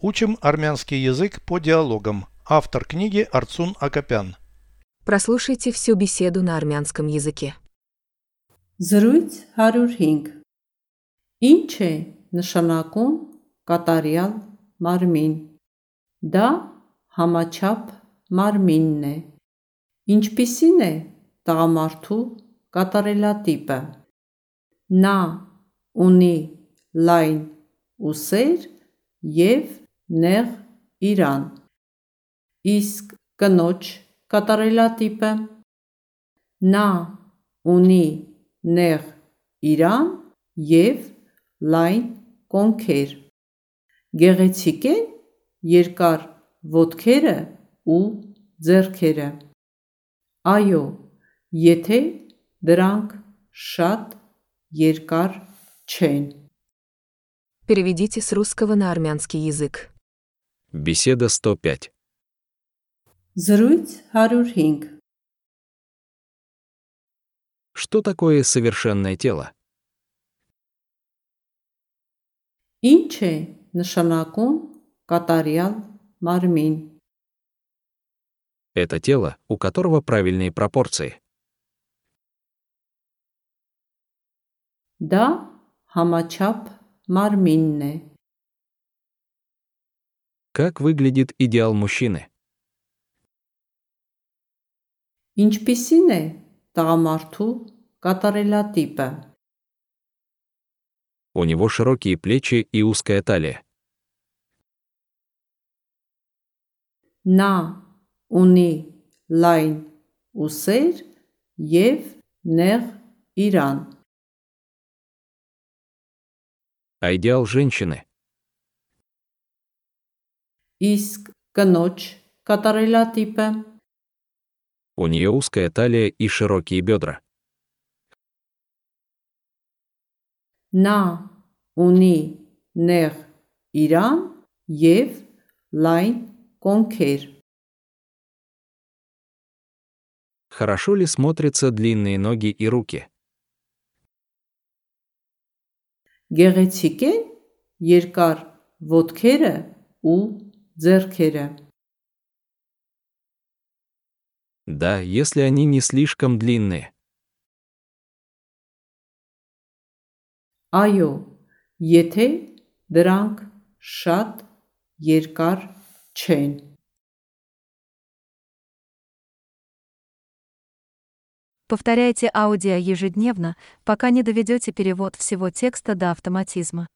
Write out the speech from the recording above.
Учим армянский язык по диалогам. Автор книги Арцун Акопян. Прослушайте всю беседу на армянском языке. Զրույց 105 Ինչ է նշանակում կատարյալ մարմին Դա համաչափ մարմինն է Ինչպիսին է տղամարդու կատարելատիպը Նա ունի լայն ուսեր և նեղ իրան Իսկ կնոջ կատարելատիպը Նա ունի նեղ իրան և լայն կոնքեր Գեղեցիկ են երկար ոտքերը ու ձեռքերը Այո, եթե դրանք շատ երկար չեն Переведите с русского на армянский язык. Беседа 105. Զրույց 105 Что такое совершенное тело? Ինչ է նշանակում կատարյալ մարմին Это тело, у которого правильные пропорции. Դա համաչափ մարմինն է Как выглядит идеал мужчины? Ինչպիսին է տղամարդու կատարելատիպը У него широкие плечи и узкая талия. Նա ունի լայն ուսեր և նեղ իրան А идеал женщины Իսկ կնոջ կատարելատիպը У нее узкая талия и широкие бедра. Նա ունի նեղ իրան և լայն կոնքեր Хорошо ли смотрятся длинные ноги и руки? Գեղեցիկ են երկար ոտքերը ու ձեռքերը Да, если они не слишком длинные. Այո, եթե դրանք շատ երկար չեն Повторяйте аудио ежедневно, пока не доведете перевод всего текста до автоматизма.